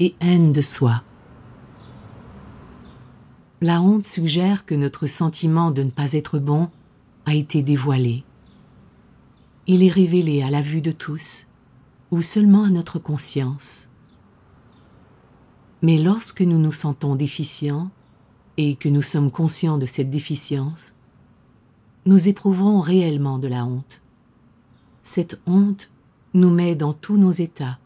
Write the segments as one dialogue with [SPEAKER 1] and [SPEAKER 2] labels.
[SPEAKER 1] et haine de soi. La honte suggère que notre sentiment de ne pas être bon a été dévoilé. Il est révélé à la vue de tous ou seulement à notre conscience. Mais lorsque nous nous sentons déficients et que nous sommes conscients de cette déficience, nous éprouvons réellement de la honte. Cette honte nous met dans tous nos états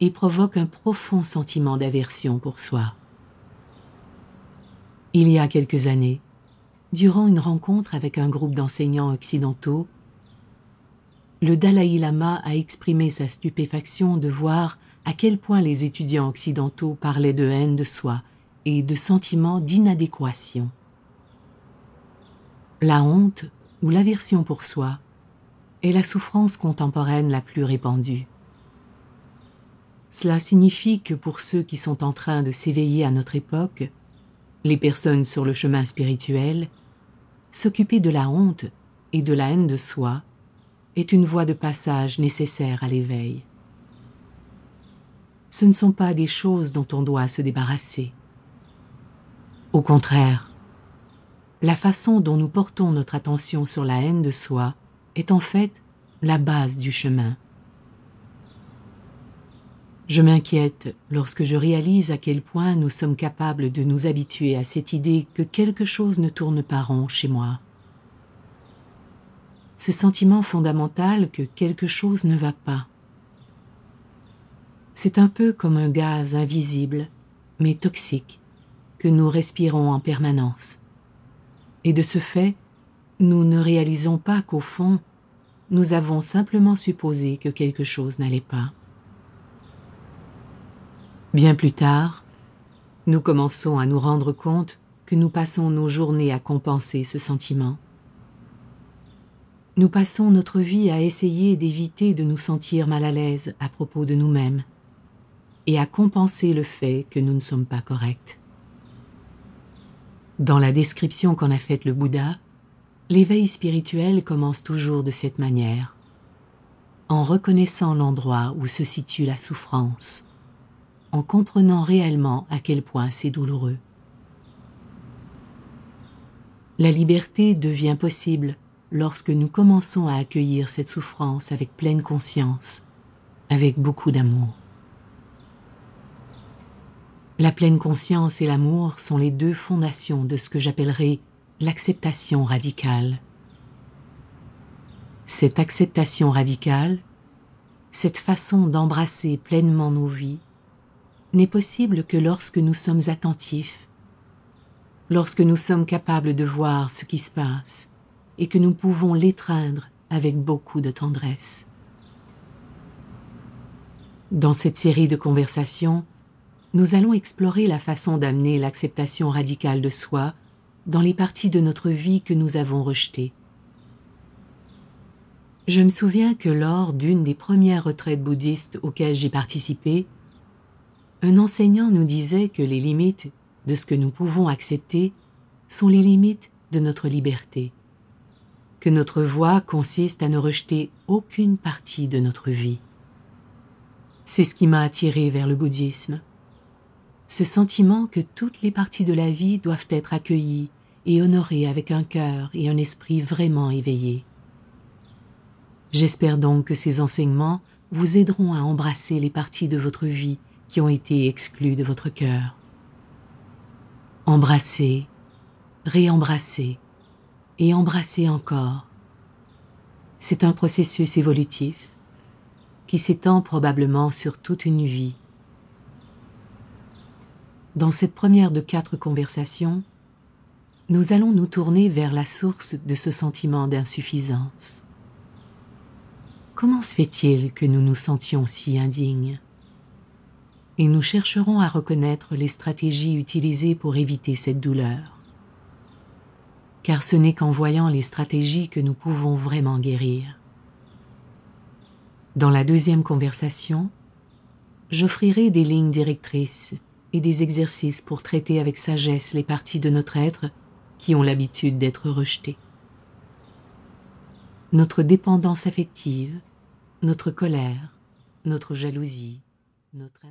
[SPEAKER 1] et provoque un profond sentiment d'aversion pour soi. Il y a quelques années, durant une rencontre avec un groupe d'enseignants occidentaux, le Dalai Lama a exprimé sa stupéfaction de voir à quel point les étudiants occidentaux parlaient de haine de soi et de sentiments d'inadéquation. La honte ou l'aversion pour soi est la souffrance contemporaine la plus répandue. Cela signifie que pour ceux qui sont en train de s'éveiller à notre époque, les personnes sur le chemin spirituel, s'occuper de la honte et de la haine de soi est une voie de passage nécessaire à l'éveil. Ce ne sont pas des choses dont on doit se débarrasser. Au contraire, la façon dont nous portons notre attention sur la haine de soi est en fait la base du chemin. Je m'inquiète lorsque je réalise à quel point nous sommes capables de nous habituer à cette idée que quelque chose ne tourne pas rond chez moi. Ce sentiment fondamental que quelque chose ne va pas. C'est un peu comme un gaz invisible, mais toxique, que nous respirons en permanence. Et de ce fait, nous ne réalisons pas qu'au fond, nous avons simplement supposé que quelque chose n'allait pas. Bien plus tard, nous commençons à nous rendre compte que nous passons nos journées à compenser ce sentiment. Nous passons notre vie à essayer d'éviter de nous sentir mal à l'aise à propos de nous-mêmes et à compenser le fait que nous ne sommes pas corrects. Dans la description qu'en a faite le Bouddha, l'éveil spirituel commence toujours de cette manière, en reconnaissant l'endroit où se situe la souffrance, en comprenant réellement à quel point c'est douloureux. La liberté devient possible lorsque nous commençons à accueillir cette souffrance avec pleine conscience, avec beaucoup d'amour. La pleine conscience et l'amour sont les deux fondations de ce que j'appellerai l'acceptation radicale. Cette acceptation radicale, cette façon d'embrasser pleinement nos vies, n'est possible que lorsque nous sommes attentifs, lorsque nous sommes capables de voir ce qui se passe et que nous pouvons l'étreindre avec beaucoup de tendresse. Dans cette série de conversations, nous allons explorer la façon d'amener l'acceptation radicale de soi dans les parties de notre vie que nous avons rejetées. Je me souviens que lors d'une des premières retraites bouddhistes auxquelles j'ai participé, un enseignant nous disait que les limites de ce que nous pouvons accepter sont les limites de notre liberté, que notre voie consiste à ne rejeter aucune partie de notre vie. C'est ce qui m'a attiré vers le bouddhisme. Ce sentiment que toutes les parties de la vie doivent être accueillies et honorées avec un cœur et un esprit vraiment éveillés. J'espère donc que ces enseignements vous aideront à embrasser les parties de votre vie qui ont été exclus de votre cœur. Embrassez, réembrassez et embrassez encore. C'est un processus évolutif qui s'étend probablement sur toute une vie. Dans cette première de quatre conversations, nous allons nous tourner vers la source de ce sentiment d'insuffisance. Comment se fait-il que nous nous sentions si indignes? Et nous chercherons à reconnaître les stratégies utilisées pour éviter cette douleur. Car ce n'est qu'en voyant les stratégies que nous pouvons vraiment guérir. Dans la deuxième conversation, j'offrirai des lignes directrices et des exercices pour traiter avec sagesse les parties de notre être qui ont l'habitude d'être rejetées. Notre dépendance affective, notre colère, notre jalousie, notre